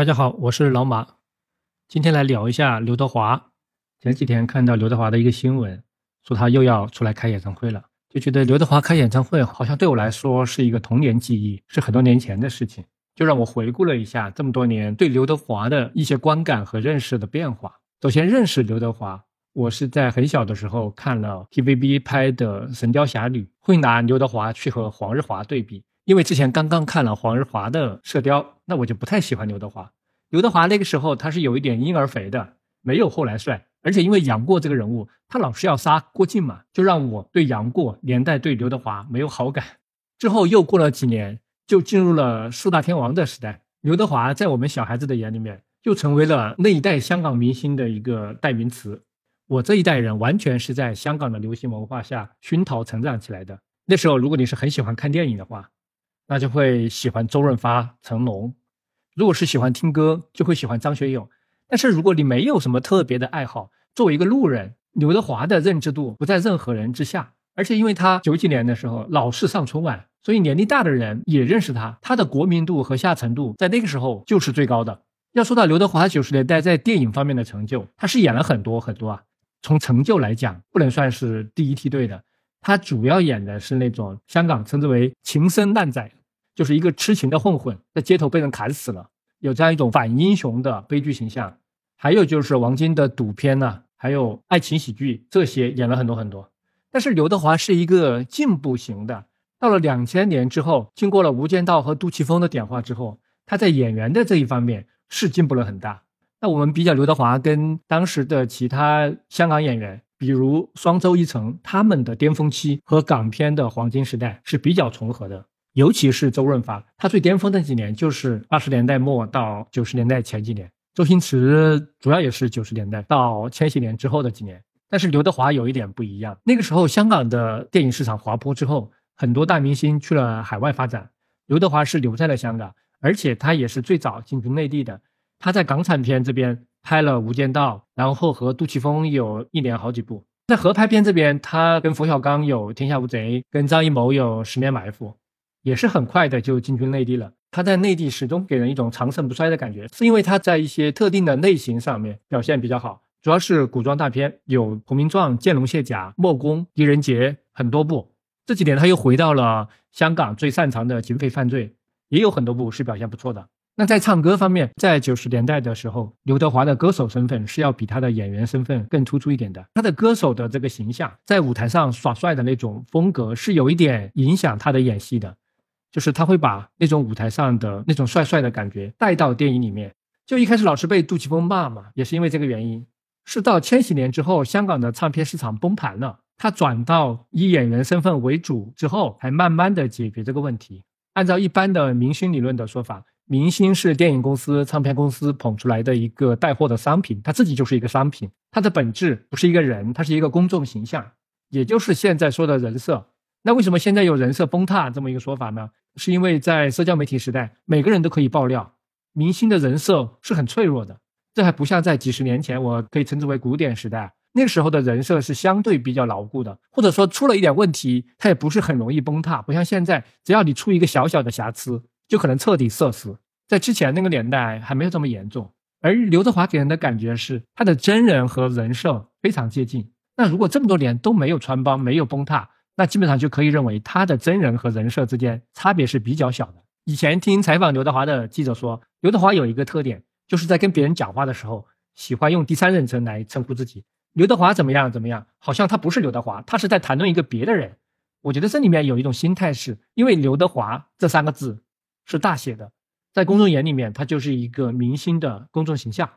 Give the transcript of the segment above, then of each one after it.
大家好，我是老马，今天来聊一下刘德华。前几天看到刘德华的一个新闻，说他又要出来开演唱会了，就觉得刘德华开演唱会好像对我来说是一个童年记忆，是很多年前的事情，就让我回顾了一下这么多年对刘德华的一些观感和认识的变化。首先认识刘德华，我是在很小的时候看了 TVB 拍的《神雕侠侣》，会拿刘德华去和黄日华对比。因为之前刚刚看了黄日华的《射雕》，那我就不太喜欢刘德华。刘德华那个时候他是有一点婴儿肥的，没有后来帅。而且因为杨过这个人物，他老是要杀郭靖嘛，就让我对杨过连带对刘德华没有好感。之后又过了几年，就进入了四大天王的时代。刘德华在我们小孩子的眼里面，就成为了那一代香港明星的一个代名词。我这一代人完全是在香港的流行文化下熏陶成长起来的。那时候，如果你是很喜欢看电影的话，那就会喜欢周润发、成龙；如果是喜欢听歌，就会喜欢张学友。但是如果你没有什么特别的爱好，作为一个路人，刘德华的认知度不在任何人之下。而且因为他九几年的时候老是上春晚，所以年龄大的人也认识他。他的国民度和下沉度在那个时候就是最高的。要说到刘德华九十年代在电影方面的成就，他是演了很多很多啊。从成就来讲，不能算是第一梯队的。他主要演的是那种香港称之为情深烂仔。就是一个痴情的混混，在街头被人砍死了，有这样一种反英雄的悲剧形象。还有就是王晶的赌片呢，还有爱情喜剧，这些演了很多很多。但是刘德华是一个进步型的，到了两千年之后，经过了《无间道》和杜琪峰的点化之后，他在演员的这一方面是进步了很大。那我们比较刘德华跟当时的其他香港演员，比如双周一成，他们的巅峰期和港片的黄金时代是比较重合的。尤其是周润发，他最巅峰的几年就是八十年代末到九十年代前几年。周星驰主要也是九十年代到千禧年之后的几年。但是刘德华有一点不一样，那个时候香港的电影市场滑坡之后，很多大明星去了海外发展，刘德华是留在了香港，而且他也是最早进军内地的。他在港产片这边拍了《无间道》，然后和杜琪峰有一年好几部。在合拍片这边，他跟冯小刚有《天下无贼》，跟张艺谋有《十面埋伏》。也是很快的就进军内地了。他在内地始终给人一种长盛不衰的感觉，是因为他在一些特定的类型上面表现比较好，主要是古装大片，有《投名状》《见龙卸甲》《莫公》《狄仁杰》很多部。这几年他又回到了香港最擅长的警匪犯罪，也有很多部是表现不错的。那在唱歌方面，在九十年代的时候，刘德华的歌手身份是要比他的演员身份更突出一点的。他的歌手的这个形象，在舞台上耍帅的那种风格，是有一点影响他的演戏的。就是他会把那种舞台上的那种帅帅的感觉带到电影里面。就一开始老是被杜琪峰骂嘛，也是因为这个原因。是到千禧年之后，香港的唱片市场崩盘了，他转到以演员身份为主之后，才慢慢的解决这个问题。按照一般的明星理论的说法，明星是电影公司、唱片公司捧出来的一个带货的商品，他自己就是一个商品，他的本质不是一个人，他是一个公众形象，也就是现在说的人设。那为什么现在有人设崩塌这么一个说法呢？是因为在社交媒体时代，每个人都可以爆料，明星的人设是很脆弱的。这还不像在几十年前，我可以称之为古典时代，那个时候的人设是相对比较牢固的，或者说出了一点问题，它也不是很容易崩塌。不像现在，只要你出一个小小的瑕疵，就可能彻底社死。在之前那个年代还没有这么严重。而刘德华给人的感觉是，他的真人和人设非常接近。那如果这么多年都没有穿帮，没有崩塌。那基本上就可以认为他的真人和人设之间差别是比较小的。以前听采访刘德华的记者说，刘德华有一个特点，就是在跟别人讲话的时候，喜欢用第三人称来称呼自己。刘德华怎么样怎么样，好像他不是刘德华，他是在谈论一个别的人。我觉得这里面有一种心态，是因为刘德华这三个字是大写的，在公众眼里面，他就是一个明星的公众形象。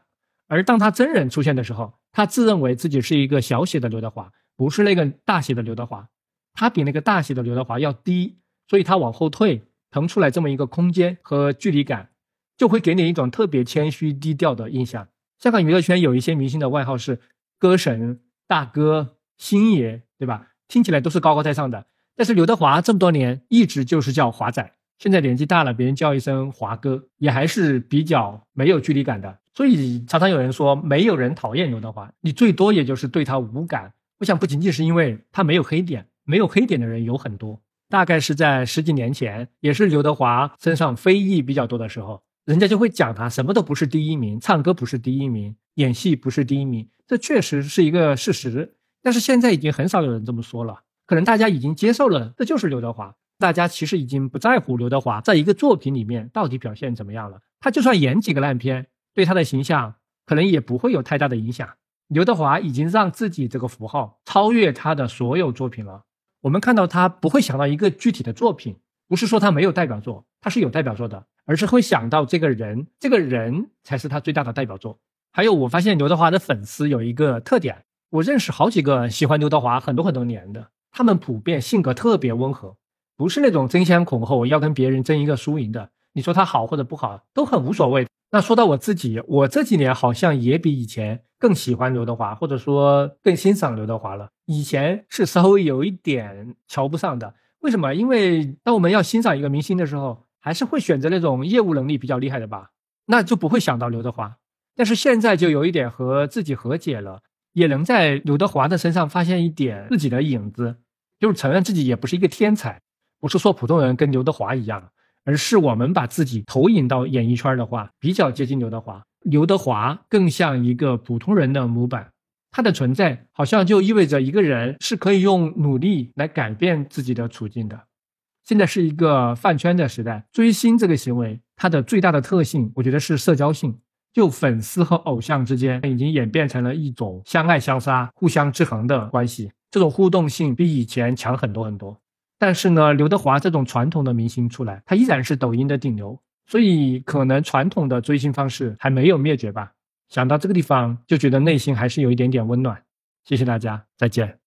而当他真人出现的时候，他自认为自己是一个小写的刘德华，不是那个大写的刘德华。他比那个大写的刘德华要低，所以他往后退，腾出来这么一个空间和距离感，就会给你一种特别谦虚低调的印象。香港娱乐圈有一些明星的外号是歌神、大哥、星爷，对吧？听起来都是高高在上的。但是刘德华这么多年一直就是叫华仔，现在年纪大了，别人叫一声华哥，也还是比较没有距离感的。所以常常有人说，没有人讨厌刘德华，你最多也就是对他无感。我想不仅仅是因为他没有黑点。没有黑点的人有很多，大概是在十几年前，也是刘德华身上非议比较多的时候，人家就会讲他什么都不是第一名，唱歌不是第一名，演戏不是第一名，这确实是一个事实。但是现在已经很少有人这么说了，可能大家已经接受了，这就是刘德华。大家其实已经不在乎刘德华在一个作品里面到底表现怎么样了，他就算演几个烂片，对他的形象可能也不会有太大的影响。刘德华已经让自己这个符号超越他的所有作品了。我们看到他不会想到一个具体的作品，不是说他没有代表作，他是有代表作的，而是会想到这个人，这个人才是他最大的代表作。还有，我发现刘德华的粉丝有一个特点，我认识好几个喜欢刘德华很多很多年的，他们普遍性格特别温和。不是那种争先恐后要跟别人争一个输赢的，你说他好或者不好都很无所谓。那说到我自己，我这几年好像也比以前更喜欢刘德华，或者说更欣赏刘德华了。以前是稍微有一点瞧不上的，为什么？因为当我们要欣赏一个明星的时候，还是会选择那种业务能力比较厉害的吧，那就不会想到刘德华。但是现在就有一点和自己和解了，也能在刘德华的身上发现一点自己的影子，就是承认自己也不是一个天才。不是说普通人跟刘德华一样，而是我们把自己投影到演艺圈的话，比较接近刘德华。刘德华更像一个普通人的模板，他的存在好像就意味着一个人是可以用努力来改变自己的处境的。现在是一个饭圈的时代，追星这个行为，它的最大的特性，我觉得是社交性，就粉丝和偶像之间已经演变成了一种相爱相杀、互相制衡的关系，这种互动性比以前强很多很多。但是呢，刘德华这种传统的明星出来，他依然是抖音的顶流，所以可能传统的追星方式还没有灭绝吧。想到这个地方，就觉得内心还是有一点点温暖。谢谢大家，再见。